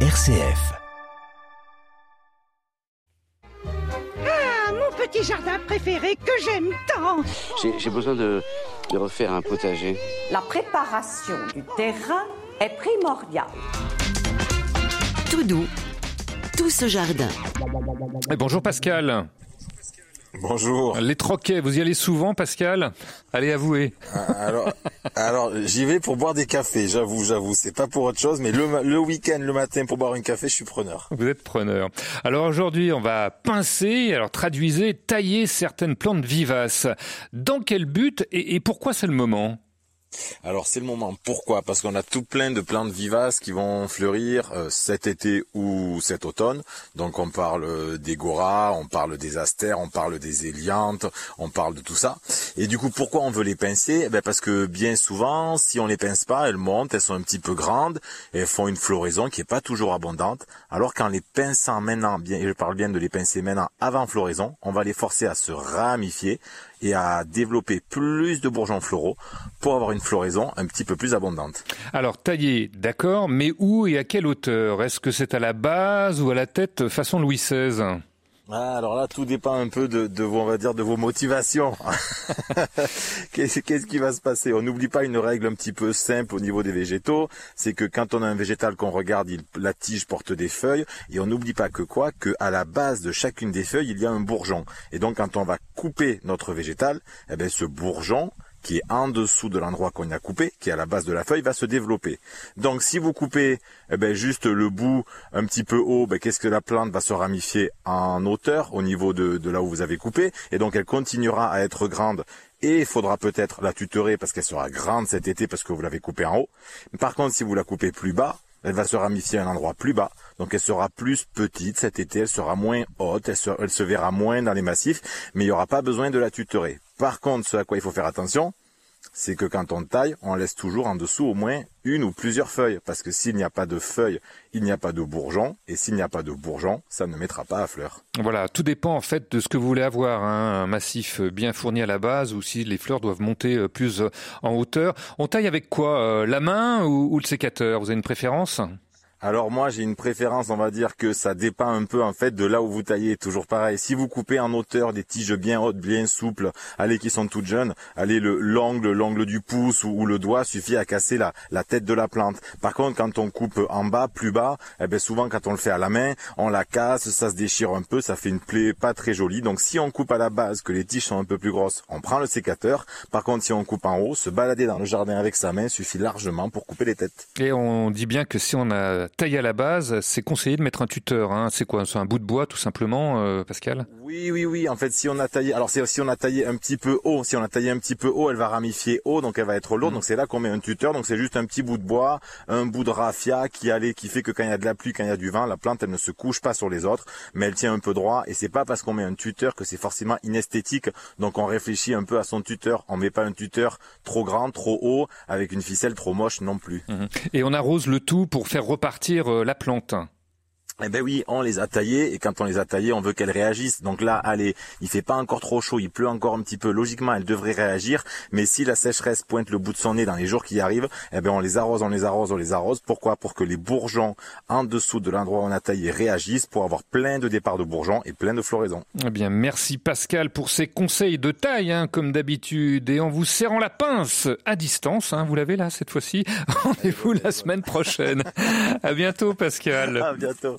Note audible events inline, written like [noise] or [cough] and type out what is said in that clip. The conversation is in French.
RCF. Ah, mon petit jardin préféré que j'aime tant. J'ai besoin de, de refaire un potager. La préparation du terrain est primordiale. Tout doux, tout ce jardin. Et bonjour Pascal. Bonjour. Les troquets, vous y allez souvent Pascal? Allez avouer. Alors, alors j'y vais pour boire des cafés, j'avoue, j'avoue. C'est pas pour autre chose, mais le, le week-end, le matin, pour boire un café, je suis preneur. Vous êtes preneur. Alors aujourd'hui, on va pincer, alors traduisez, tailler certaines plantes vivaces. Dans quel but et, et pourquoi c'est le moment? Alors c'est le moment. Pourquoi? Parce qu'on a tout plein de plantes vivaces qui vont fleurir euh, cet été ou cet automne. Donc on parle euh, des goras, on parle des astères, on parle des éliantes, on parle de tout ça. Et du coup, pourquoi on veut les pincer? Eh ben Parce que bien souvent, si on les pince pas, elles montent, elles sont un petit peu grandes, et elles font une floraison qui est pas toujours abondante. Alors qu'en les pinçant maintenant, bien, je parle bien de les pincer maintenant avant floraison, on va les forcer à se ramifier et à développer plus de bourgeons floraux pour avoir une floraison un petit peu plus abondante. Alors tailler, d'accord, mais où et à quelle hauteur? Est-ce que c'est à la base ou à la tête façon Louis XVI Ah, alors là, tout dépend un peu de, de vos, on va dire, de vos motivations. [laughs] Qu'est-ce qui va se passer? On n'oublie pas une règle un petit peu simple au niveau des végétaux, c'est que quand on a un végétal qu'on regarde, il, la tige porte des feuilles, et on n'oublie pas que quoi? Que à la base de chacune des feuilles, il y a un bourgeon. Et donc, quand on va couper notre végétal, eh ben, ce bourgeon qui est en dessous de l'endroit qu'on a coupé, qui est à la base de la feuille, va se développer. Donc si vous coupez eh ben, juste le bout un petit peu haut, ben, qu'est-ce que la plante va se ramifier en hauteur au niveau de, de là où vous avez coupé, et donc elle continuera à être grande et il faudra peut-être la tutorer parce qu'elle sera grande cet été parce que vous l'avez coupée en haut. Par contre, si vous la coupez plus bas, elle va se ramifier à un endroit plus bas, donc elle sera plus petite cet été, elle sera moins haute, elle se, elle se verra moins dans les massifs, mais il n'y aura pas besoin de la tutorer. Par contre, ce à quoi il faut faire attention, c'est que quand on taille, on laisse toujours en dessous au moins une ou plusieurs feuilles, parce que s'il n'y a pas de feuilles, il n'y a pas de bourgeon, et s'il n'y a pas de bourgeon, ça ne mettra pas à fleur. Voilà, tout dépend en fait de ce que vous voulez avoir, hein, un massif bien fourni à la base ou si les fleurs doivent monter euh, plus euh, en hauteur. On taille avec quoi euh, La main ou le sécateur? Vous avez une préférence? Alors moi j'ai une préférence, on va dire que ça dépend un peu en fait de là où vous taillez. Toujours pareil, si vous coupez en hauteur des tiges bien hautes, bien souples, allez qui sont toutes jeunes, allez le l'angle, l'angle du pouce ou, ou le doigt suffit à casser la, la tête de la plante. Par contre quand on coupe en bas, plus bas, eh ben souvent quand on le fait à la main, on la casse, ça se déchire un peu, ça fait une plaie pas très jolie. Donc si on coupe à la base, que les tiges sont un peu plus grosses, on prend le sécateur. Par contre si on coupe en haut, se balader dans le jardin avec sa main suffit largement pour couper les têtes. Et on dit bien que si on a taillé à la base, c'est conseillé de mettre un tuteur. Hein. C'est quoi C'est un bout de bois tout simplement, euh, Pascal? Oui, oui, oui. En fait, si on a taillé, alors c'est si on a taillé un petit peu haut, si on a taillé un petit peu haut, elle va ramifier haut, donc elle va être lourde. Donc c'est là qu'on met un tuteur. Donc c'est juste un petit bout de bois, un bout de raffia qui allait, qui fait que quand il y a de la pluie, quand il y a du vent, la plante elle ne se couche pas sur les autres, mais elle tient un peu droit. Et c'est pas parce qu'on met un tuteur que c'est forcément inesthétique. Donc on réfléchit un peu à son tuteur. On met pas un tuteur trop grand, trop haut, avec une ficelle trop moche non plus. Et on arrose le tout pour faire repartir euh, la plante. Eh ben oui, on les a taillés et quand on les a taillés, on veut qu'elles réagissent. Donc là, allez, il fait pas encore trop chaud, il pleut encore un petit peu. Logiquement, elles devraient réagir, mais si la sécheresse pointe le bout de son nez dans les jours qui arrivent, eh ben on les arrose, on les arrose, on les arrose. Pourquoi? Pour que les bourgeons en dessous de l'endroit où on a taillé réagissent pour avoir plein de départs de bourgeons et plein de floraisons. Eh bien, merci Pascal pour ces conseils de taille, hein, comme d'habitude, et en vous serrant la pince à distance. Hein, vous l'avez là cette fois-ci. [laughs] Rendez-vous la semaine prochaine. À bientôt, Pascal. À bientôt.